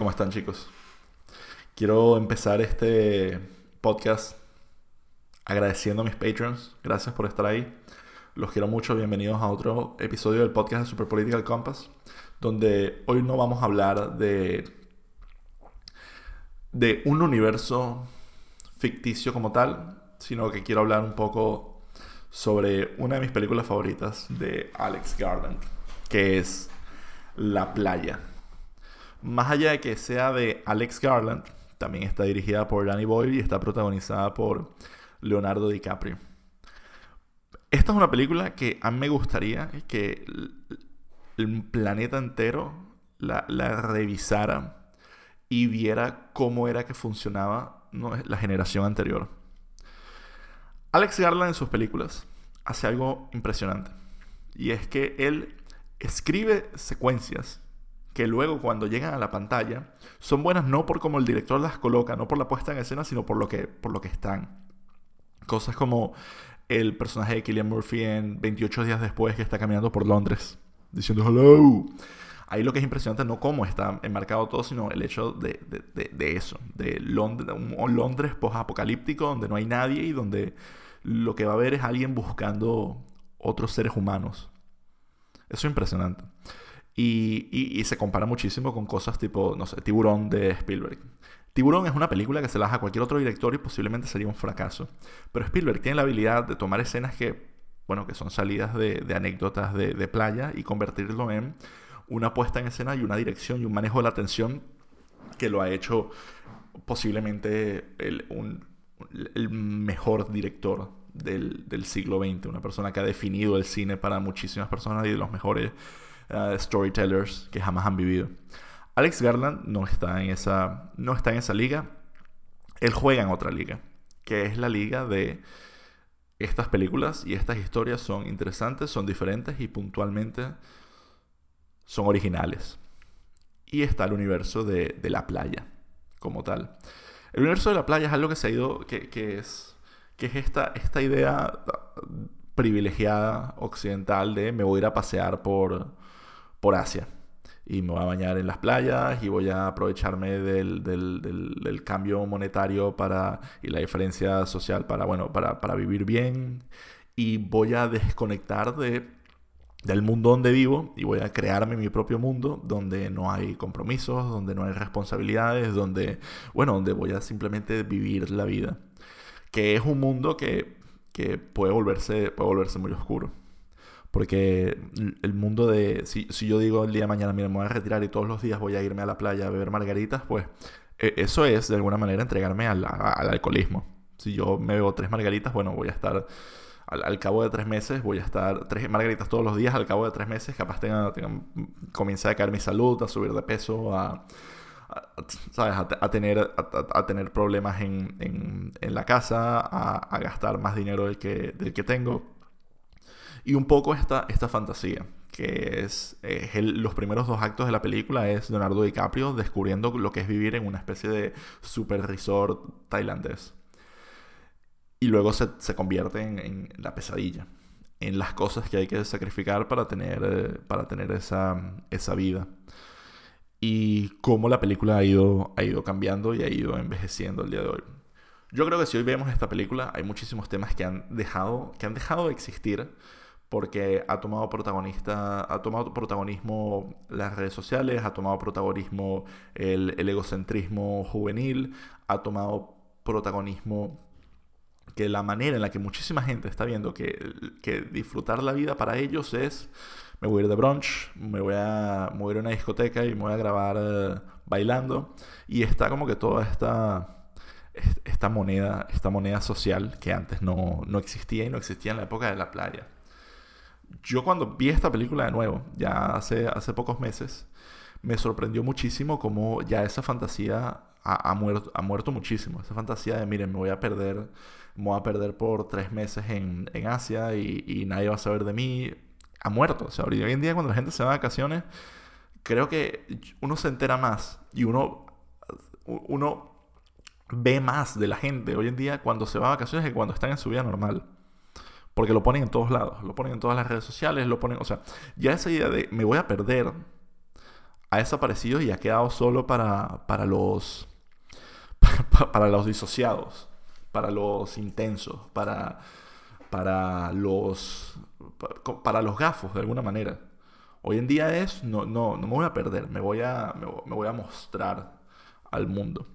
¿Cómo están chicos? Quiero empezar este podcast agradeciendo a mis patrons. Gracias por estar ahí. Los quiero mucho. Bienvenidos a otro episodio del podcast de Super Political Compass, donde hoy no vamos a hablar de, de un universo ficticio como tal, sino que quiero hablar un poco sobre una de mis películas favoritas de Alex Garland, que es La playa. Más allá de que sea de Alex Garland, también está dirigida por Danny Boyle y está protagonizada por Leonardo DiCaprio. Esta es una película que a mí me gustaría que el planeta entero la, revisara y viera cómo era que funcionaba la generación anterior. Alex Garland en sus películas hace algo impresionante. Y es que él escribe secuencias que luego cuando llegan a la pantalla son buenas no por cómo el director las coloca, no por la puesta en escena, sino por lo que, por lo que están. Cosas como el personaje de Killian Murphy en 28 días después que está caminando por Londres, diciendo hello. Ahí lo que es impresionante no cómo está enmarcado todo, sino el hecho de, eso, de un Londres post-apocalíptico donde no hay nadie y donde lo que va a haber es alguien buscando otros seres humanos. Eso es impresionante. Y, se compara muchísimo con cosas tipo, no sé, Tiburón de Spielberg. Tiburón es una película que se la a cualquier otro director y posiblemente sería un fracaso. Pero Spielberg tiene la habilidad de tomar escenas que, bueno, que son salidas de, anécdotas de, playa y convertirlo en una puesta en escena y una dirección y un manejo de la atención que lo ha hecho posiblemente el, mejor director del, del siglo XX. Una persona que ha definido el cine para muchísimas personas y de los mejores storytellers que jamás han vivido. Alex Garland no está, en esa, no está en esa liga. Él juega en otra liga, que es la liga de estas películas y estas historias son interesantes, son diferentes y puntualmente son originales. Y está el universo de, la playa, como tal. El universo de la playa es algo que se ha ido, que, es, que es esta, esta idea privilegiada occidental de me voy a ir a pasear por, por Asia. Y me voy a bañar en las playas y voy a aprovecharme del, del, cambio monetario para, y la diferencia social para, bueno, para, para vivir bien. Y voy a desconectar de, del mundo donde vivo y voy a crearme mi propio mundo donde no hay compromisos, donde no hay responsabilidades, donde, bueno, donde voy a simplemente vivir la vida. Que es un mundo que, que puede, volverse, puede volverse muy oscuro. Porque el mundo de. Si, yo digo el día de mañana, mira, me voy a retirar y todos los días voy a irme a la playa a beber margaritas, pues e, eso es de alguna manera entregarme al, alcoholismo. Si yo me bebo tres margaritas, bueno, voy a estar. Al, cabo de tres meses voy a estar tres margaritas todos los días, al cabo de tres meses capaz tenga, comience a caer mi salud, a subir de peso, a, ¿sabes? A, tener, a, tener problemas en, en, la casa, a, gastar más dinero del que, del que tengo. Y un poco esta, esta fantasía, que es, los primeros dos actos de la película, es Leonardo DiCaprio descubriendo lo que es vivir en una especie de super resort tailandés. Y luego se, se convierte en, la pesadilla, en las cosas que hay que sacrificar para tener, eh, para tener esa, esa vida. Y cómo la película ha ido, ha ido cambiando y ha ido envejeciendo el día de hoy. Yo creo que si hoy vemos esta película, hay muchísimos temas que han dejado, que han dejado de existir porque ha tomado protagonista, ha tomado protagonismo las redes sociales, ha tomado protagonismo el, egocentrismo juvenil, ha tomado protagonismo que la manera en la que muchísima gente está viendo que, que, disfrutar la vida para ellos es me voy a ir de brunch, me voy a, mover a una discoteca y me voy a grabar eh, bailando. Y está como que toda esta esta moneda, esta moneda social que antes no, no existía y no existía en la época de la playa yo cuando vi esta película de nuevo, ya hace, hace pocos meses, me sorprendió muchísimo cómo ya esa fantasía ha, muerto, ha muerto muchísimo. Esa fantasía de, miren, me voy a perder, me voy a perder por tres meses en, en Asia y, y, nadie va a saber de mí, ha muerto. O sea, hoy en día cuando la gente se va de vacaciones, creo que uno se entera más y uno, uno ve más de la gente hoy en día cuando se va de vacaciones que cuando están en su vida normal. Porque lo ponen en todos lados, lo ponen en todas las redes sociales, lo ponen, o sea, ya esa idea de me voy a perder ha desaparecido y ha quedado solo para, para los para, los disociados, para los intensos, para, para, los, para los gafos de alguna manera. Hoy en día es, no, no, no me voy a perder, me voy a, me, voy a mostrar al mundo.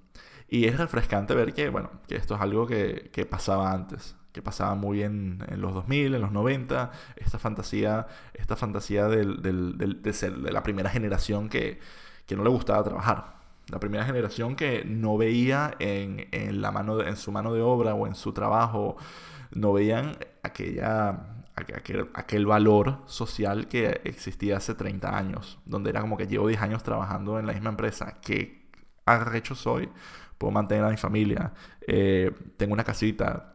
Y es refrescante ver que, bueno, que esto es algo que, que pasaba antes, que pasaba muy bien en los 2000, en los 90, esta fantasía, esta fantasía del, de, ser, de la primera generación que, que no le gustaba trabajar. La primera generación que no veía en, en la mano en su mano de obra o en su trabajo, no veían aquella, aquel, aquel, valor social que existía hace 30 años, donde era como que llevo 10 años trabajando en la misma empresa, que arrecho soy, puedo mantener a mi familia, eh, tengo una casita,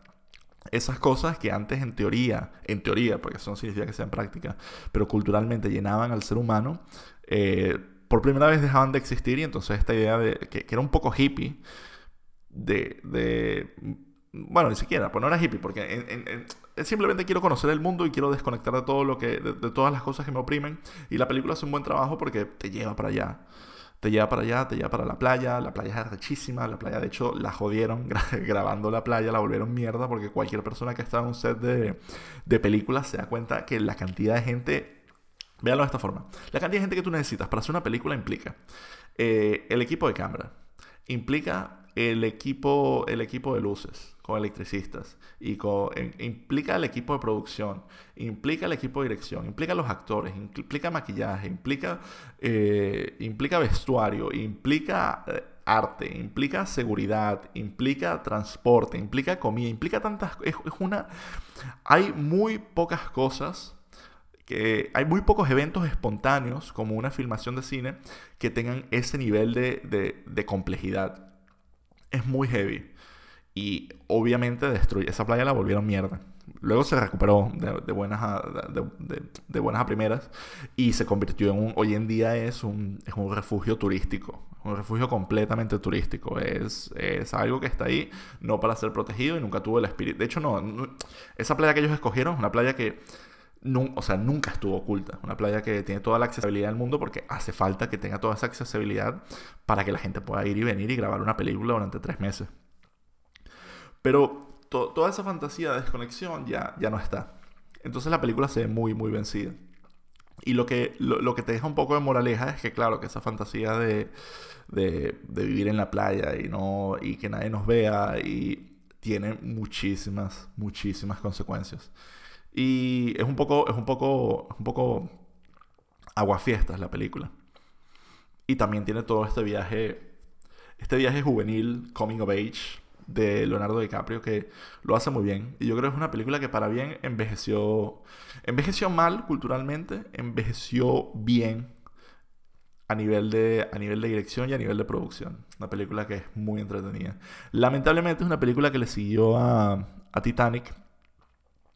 esas cosas que antes en teoría, en teoría, porque eso no significa que sea en práctica, pero culturalmente llenaban al ser humano, eh, por primera vez dejaban de existir y entonces esta idea de que, era un poco hippie, de, de, bueno, ni siquiera, pues no era hippie, porque simplemente quiero conocer el mundo y quiero desconectar de todo lo que, de, todas las cosas que me oprimen y la película hace un buen trabajo porque te lleva para allá te lleva para allá, te lleva para la playa, la playa es rechísima, la playa de hecho la jodieron grabando la playa, la volvieron mierda porque cualquier persona que está en un set de, de películas se da cuenta que la cantidad de gente Véanlo de esta forma. La cantidad de gente que tú necesitas para hacer una película implica eh, el equipo de cámara, implica el equipo, el equipo de luces con electricistas, y implica el equipo de producción, implica el equipo de dirección, implica los actores, implica maquillaje, implica, eh, implica vestuario, implica eh, arte, implica seguridad, implica transporte, implica comida, implica tantas... es una... Hay muy pocas cosas hay muy pocos eventos espontáneos, como una filmación de cine, que tengan ese nivel de, complejidad. Es muy heavy. Y obviamente destruye. Esa playa la volvieron mierda. Luego se recuperó de, buenas, a, de, buenas primeras y se convirtió en un. Hoy en día es un, es un refugio turístico. Un refugio completamente turístico. Es, es algo que está ahí, no para ser protegido y nunca tuvo el espíritu. De hecho, no. Esa playa que ellos escogieron es una playa que o sea, nunca estuvo oculta. Una playa que tiene toda la accesibilidad del mundo porque hace falta que tenga toda esa accesibilidad para que la gente pueda ir y venir y grabar una película durante tres meses. Pero toda esa fantasía de desconexión ya, ya no está. Entonces la película se ve muy, muy vencida. Y lo que, lo, que te deja un poco de moraleja es que, claro, que esa fantasía de, de, de vivir en la playa y, no, y que nadie nos vea y tiene muchísimas, muchísimas consecuencias. Y es un poco, es un poco, un poco aguafiestas la película. Y también tiene todo este viaje, este viaje juvenil, coming of age, de Leonardo DiCaprio, que lo hace muy bien. Y yo creo que es una película que para bien envejeció, envejeció mal culturalmente, envejeció bien a nivel, de, a nivel de dirección y a nivel de producción. Una película que es muy entretenida. Lamentablemente es una película que le siguió a, a Titanic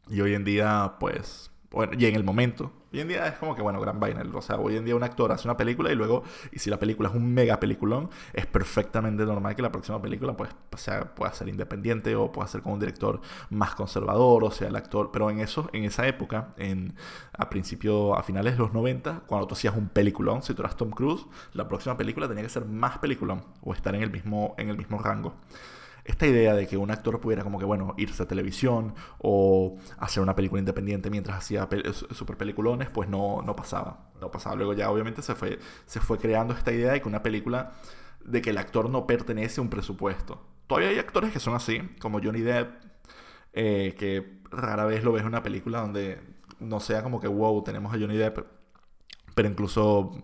y hoy en día, pues, bueno, y en el momento, hoy en día es como que, bueno, gran vaina. O sea, hoy en día un actor hace una película y luego, y si la película es un mega peliculón, es perfectamente normal que la próxima película, pues, sea, pueda ser independiente o pueda ser con un director más conservador, o sea, el actor. Pero en eso, en esa época, en, a principio, a finales de los 90, cuando tú hacías un peliculón, si tú eras Tom Cruise, la próxima película tenía que ser más peliculón o estar en el mismo, en el mismo rango esta idea de que un actor pudiera como que, bueno, irse a televisión o hacer una película independiente mientras hacía super peliculones, pues no, no pasaba. No pasaba. Luego ya obviamente se fue, se fue creando esta idea de que una película, de que el actor no pertenece a un presupuesto. Todavía hay actores que son así, como Johnny Depp, eh, que rara vez lo ves en una película donde no sea como que, wow, tenemos a Johnny Depp, pero incluso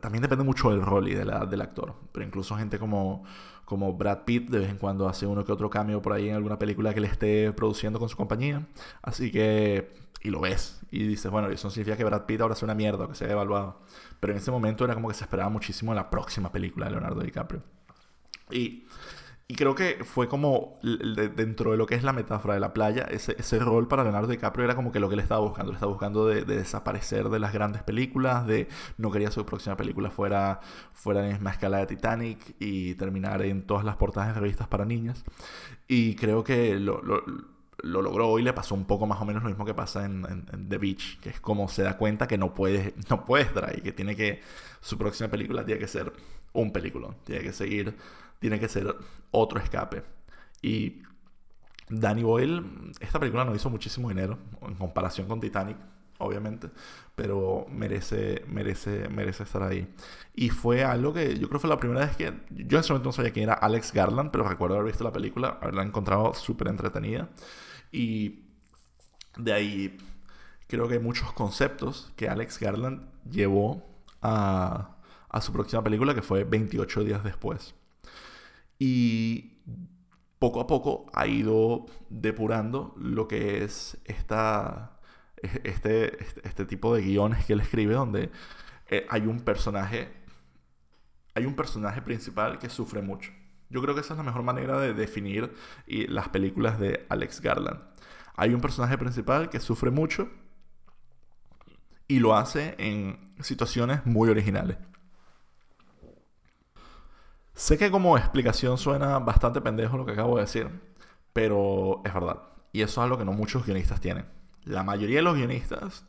también depende mucho del rol y de la, del actor. Pero incluso gente como, como Brad Pitt de vez en cuando hace uno que otro cambio por ahí en alguna película que le esté produciendo con su compañía. Así que, y lo ves. Y dices, bueno, eso significa que Brad Pitt ahora es una mierda, que se ha evaluado. Pero en ese momento era como que se esperaba muchísimo la próxima película de Leonardo DiCaprio. Y y creo que fue como dentro de lo que es la metáfora de la playa, ese, ese, rol para Leonardo DiCaprio era como que lo que él estaba buscando. Él estaba buscando de, desaparecer de las grandes películas, de no quería su próxima película fuera, fuera en la misma escala de Titanic y terminar en todas las portadas de revistas para niñas. Y creo que lo, lo logró y le pasó un poco más o menos lo mismo que pasa en, The Beach, que es como se da cuenta que no puede, no puede estar ahí, que tiene que, su próxima película tiene que ser un película, tiene que seguir, tiene que ser otro escape. Y Danny Boyle, esta película no hizo muchísimo dinero en comparación con Titanic, obviamente, pero merece, merece, merece estar ahí. Y fue algo que yo creo fue la primera vez que yo en ese momento no sabía quién era Alex Garland, pero recuerdo haber visto la película, haberla encontrado súper entretenida. Y de ahí creo que hay muchos conceptos que Alex Garland llevó a, a su próxima película, que fue 28 días después. Y poco a poco ha ido depurando lo que es esta este, este, este, tipo de guiones que él escribe donde eh, hay un personaje, hay un personaje principal que sufre mucho. Yo creo que esa es la mejor manera de definir las películas de Alex Garland. Hay un personaje principal que sufre mucho y lo hace en situaciones muy originales. Sé que como explicación suena bastante pendejo lo que acabo de decir, pero es verdad. Y eso es algo que no muchos guionistas tienen la mayoría de los guionistas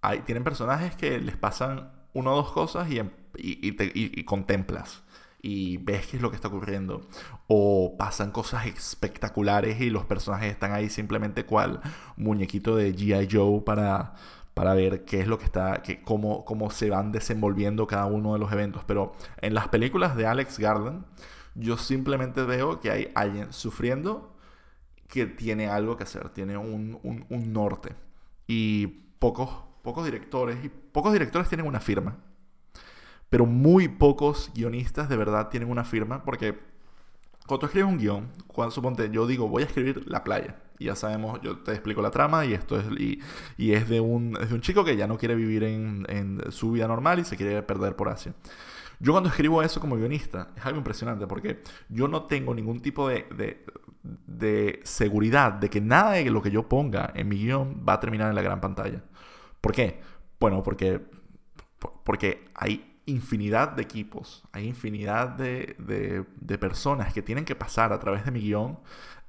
hay, tienen personajes que les pasan una o dos cosas y, em, y, contemplas y ves qué es lo que está ocurriendo. O pasan cosas espectaculares y los personajes están ahí simplemente cual muñequito de G.I. Joe para, para ver qué es lo que está, que, cómo, cómo se van desenvolviendo cada uno de los eventos. Pero en las películas de Alex Garland, yo simplemente veo que hay alguien sufriendo que tiene algo que hacer, tiene un, norte. Y pocos, pocos directores, y pocos directores tienen una firma. Pero muy pocos guionistas de verdad tienen una firma porque cuando tú escribes un guion, cuando suponte yo digo voy a escribir La playa, y ya sabemos, yo te explico la trama y esto es, y, es, de un, de un chico que ya no quiere vivir en, en su vida normal y se quiere perder por Asia. Yo cuando escribo eso como guionista es algo impresionante porque yo no tengo ningún tipo de, de, seguridad de que nada de lo que yo ponga en mi guion va a terminar en la gran pantalla. ¿Por qué? Bueno, porque, porque hay infinidad de equipos, hay infinidad de, de, de personas que tienen que pasar a través de mi guion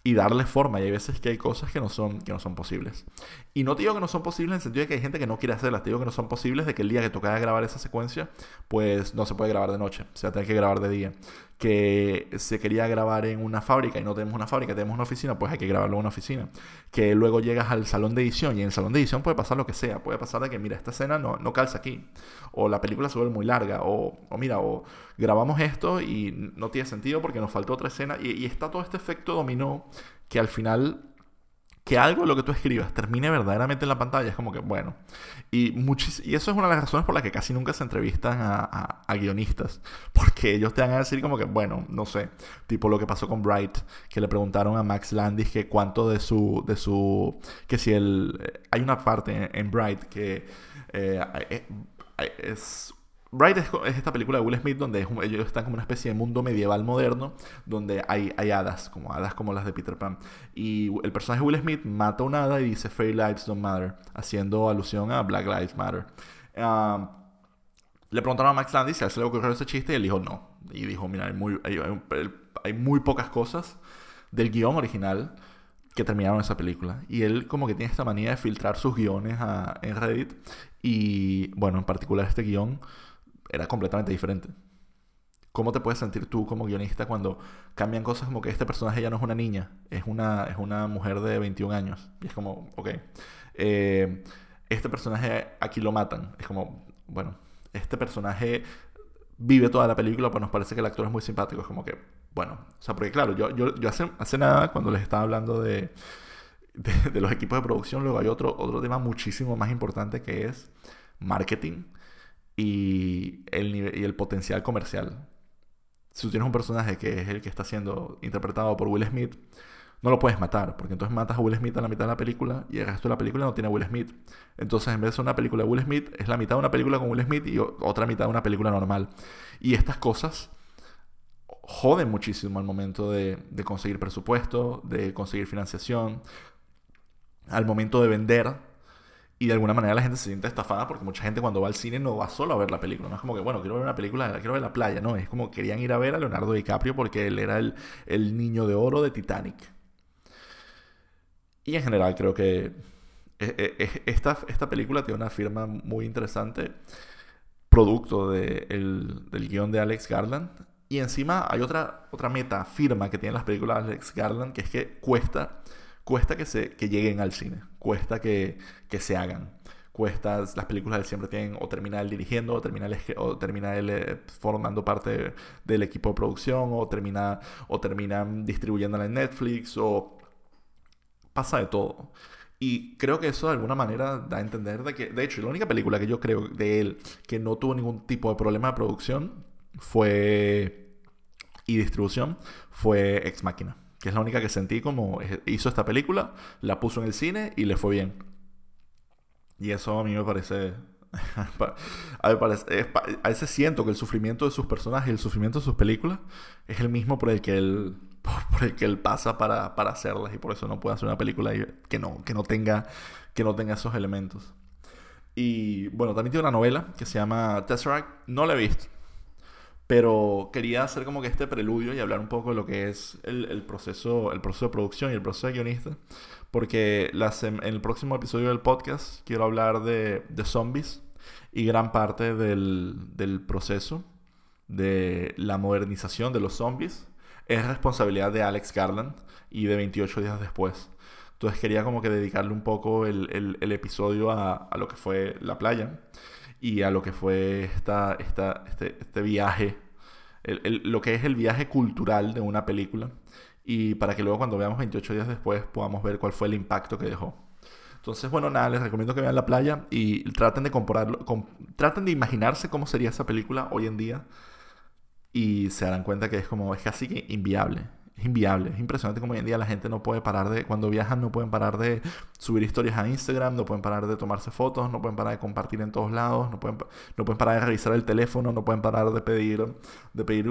y darle forma. Y hay veces que hay cosas que no son, que no son posibles. Y no te digo que no son posibles en el sentido de que hay gente que no quiere hacerlas. Te digo que no son posibles de que el día que toca grabar esa secuencia, pues no se puede grabar de noche. O sea, tener que grabar de día. Que se quería grabar en una fábrica y no tenemos una fábrica, tenemos una oficina, pues hay que grabarlo en una oficina. Que luego llegas al salón de edición y en el salón de edición puede pasar lo que sea. Puede pasar de que, mira, esta escena no, no calza aquí. O la película se vuelve muy larga. O, o mira, o grabamos esto y no tiene sentido porque nos faltó otra escena. Y, y está todo este efecto dominó que al final que algo de lo que tú escribas termine verdaderamente en la pantalla es como que, bueno. Y, y eso es una de las razones por las que casi nunca se entrevistan a, guionistas. Porque ellos te van a decir como que, bueno, no sé. Tipo lo que pasó con Bright, que le preguntaron a Max Landis que cuánto de su. de su. que si el. Hay una parte en, Bright que. Eh, eh, es Bright es, esta película de Will Smith donde ellos están como una especie de mundo medieval moderno donde hay, hadas, como hadas como las de Peter Pan. Y el personaje de Will Smith mata a una hada y dice Fairy Lives Don't Matter, haciendo alusión a Black Lives Matter. le preguntaron a Max Landis si a él se le ocurrió ese chiste y él dijo no. Y dijo, mira, hay muy, hay, muy pocas cosas del guion original que terminaron esa película. Y él como que tiene esta manía de filtrar sus guiones en Reddit. Y bueno, en particular este guion era completamente diferente. ¿Cómo te puedes sentir tú como guionista cuando cambian cosas como que este personaje ya no es una niña, es una, es una mujer de 21 años? Y es como, ok, eh, este personaje aquí lo matan. Es como, bueno, este personaje vive toda la película, pues nos parece que el actor es muy simpático. Es como que, bueno, o sea, porque claro, yo, yo, yo hace, hace nada, cuando les estaba hablando de, de, de los equipos de producción, luego hay otro, otro tema muchísimo más importante que es marketing y el, y el potencial comercial. Si tú tienes un personaje que es el que está siendo interpretado por Will Smith, no lo puedes matar, porque entonces matas a Will Smith a la mitad de la película y el resto de la película no tiene a Will Smith. Entonces, en vez de ser una película de Will Smith, es la mitad de una película con Will Smith y otra mitad de una película normal. Y estas cosas joden muchísimo al momento de conseguir presupuesto, de conseguir financiación, al momento de vender y de alguna manera la gente se siente estafada porque mucha gente cuando va al cine no va solo a ver la película. No es como que, bueno, quiero ver una película, quiero ver la playa. No, es como querían ir a ver a Leonardo DiCaprio porque él era el, el niño de oro de Titanic. Y en general creo que e, e, esta, esta película tiene una firma muy interesante, producto de del guion de Alex Garland. Y encima hay otra, otra meta firma que tienen las películas de Alex Garland, que es que cuesta, cuesta que, se, que lleguen al cine, cuesta que, que se hagan. Cuesta, las películas siempre tienen o termina él dirigiendo, o termina él, o termina él eh, formando parte del equipo de producción, o termina, o terminan distribuyéndola en Netflix, o pasa de todo. Y creo que eso de alguna manera da a entender de que, de hecho, la única película que yo creo de él que no tuvo ningún tipo de problema de producción fue y distribución fue Ex Máquina, que es la única que sentí como hizo esta película, la puso en el cine y le fue bien. Y eso a mí me parece a, veces siento que el sufrimiento de sus personajes y el sufrimiento de sus películas es el mismo por el que él, por el que él pasa para, para hacerlas y por eso no puede hacer una película que no, que no, tenga, que no tenga esos elementos. Y bueno, también tiene una novela que se llama Tesseract. No la he visto. Pero quería hacer como que este preludio y hablar un poco de lo que es el, proceso, el proceso de producción y el proceso de guionista. Porque en el próximo episodio del podcast quiero hablar de, zombies y gran parte del, proceso de la modernización de los zombies es responsabilidad de Alex Garland y de 28 días después. Entonces quería como que dedicarle un poco el, episodio a, lo que fue la playa y a lo que fue esta, esta, este, este viaje, lo que es el viaje cultural de una película, y para que luego cuando veamos 28 días después podamos ver cuál fue el impacto que dejó. Entonces, bueno, nada, les recomiendo que vean la playa y traten de compararlo, traten de imaginarse cómo sería esa película hoy en día y se darán cuenta que es como, es casi inviable es inviable. Es impresionante como hoy en día la gente no puede parar de, cuando viajan, no pueden parar de subir historias a Instagram, no pueden parar de tomarse fotos, no pueden parar de compartir en todos lados, no pueden, no pueden parar de revisar el teléfono, no pueden parar de pedir, de pedir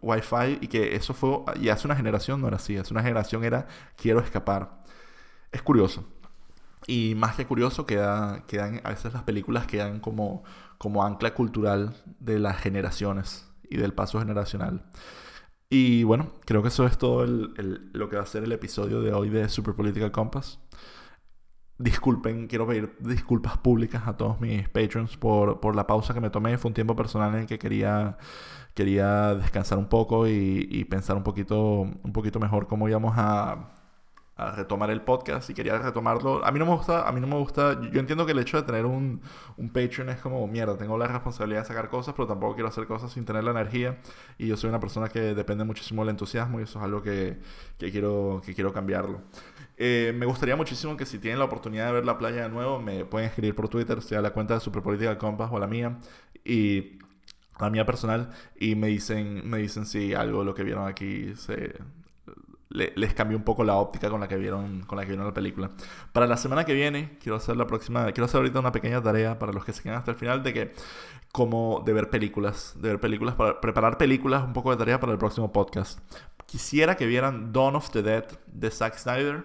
wifi y que eso fue, y hace una generación no era así, hace una generación era quiero escapar. Es curioso. Y más que curioso, queda, quedan, a veces las películas quedan como, como ancla cultural de las generaciones y del paso generacional. Y bueno, creo que eso es todo lo que va a ser el episodio de hoy de Super Political Compass. Disculpen, quiero pedir disculpas públicas a todos mis patrons por, por, la pausa que me tomé. Fue un tiempo personal en el que quería, quería descansar un poco y, y pensar un poquito, un poquito mejor cómo íbamos a, a retomar el podcast y quería retomarlo. A mí no me gusta, a mí no me gusta, yo entiendo que el hecho de tener un, un Patreon es como, mierda, tengo la responsabilidad de sacar cosas, pero tampoco quiero hacer cosas sin tener la energía y yo soy una persona que depende muchísimo del entusiasmo y eso es algo que, que quiero, que quiero cambiarlo. Eh, me gustaría muchísimo que si tienen la oportunidad de ver la playa de nuevo, me pueden escribir por Twitter, sea la cuenta de Superpolitical Compass o la mía, y la mía personal, y me dicen, me dicen si algo lo que vieron aquí se, les cambió un poco la óptica con la que vieron con la que vieron la película. Para la semana que viene, quiero hacer la próxima, quiero hacer ahorita una pequeña tarea para los que se quedan hasta el final de que como de ver películas, de ver películas para preparar películas, un poco de tarea para el próximo podcast. Quisiera que vieran Dawn of the Dead de Zack Snyder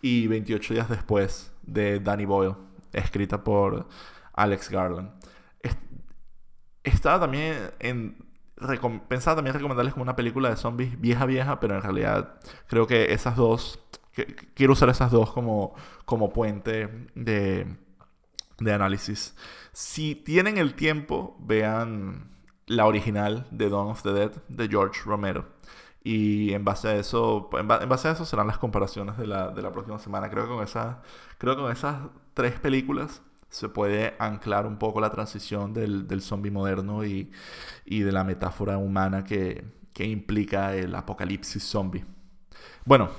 y 28 días después de Danny Boyle, escrita por Alex Garland. Estaba también en pensaba también recomendarles como una película de zombies vieja, vieja, pero en realidad creo que esas dos, quiero usar esas dos como, como puente de, de análisis. Si tienen el tiempo, vean la original de Dawn of the Dead de George Romero. Y en base a eso, en, base a eso serán las comparaciones de la, de la próxima semana. Creo que con esas, creo que con esas tres películas se puede anclar un poco la transición del, del zombie moderno y, de la metáfora humana que, implica el apocalipsis zombie. Bueno,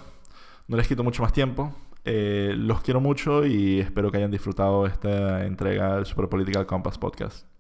no les quito mucho más tiempo. Eh, los quiero mucho y espero que hayan disfrutado esta entrega del Super Political Compass Podcast.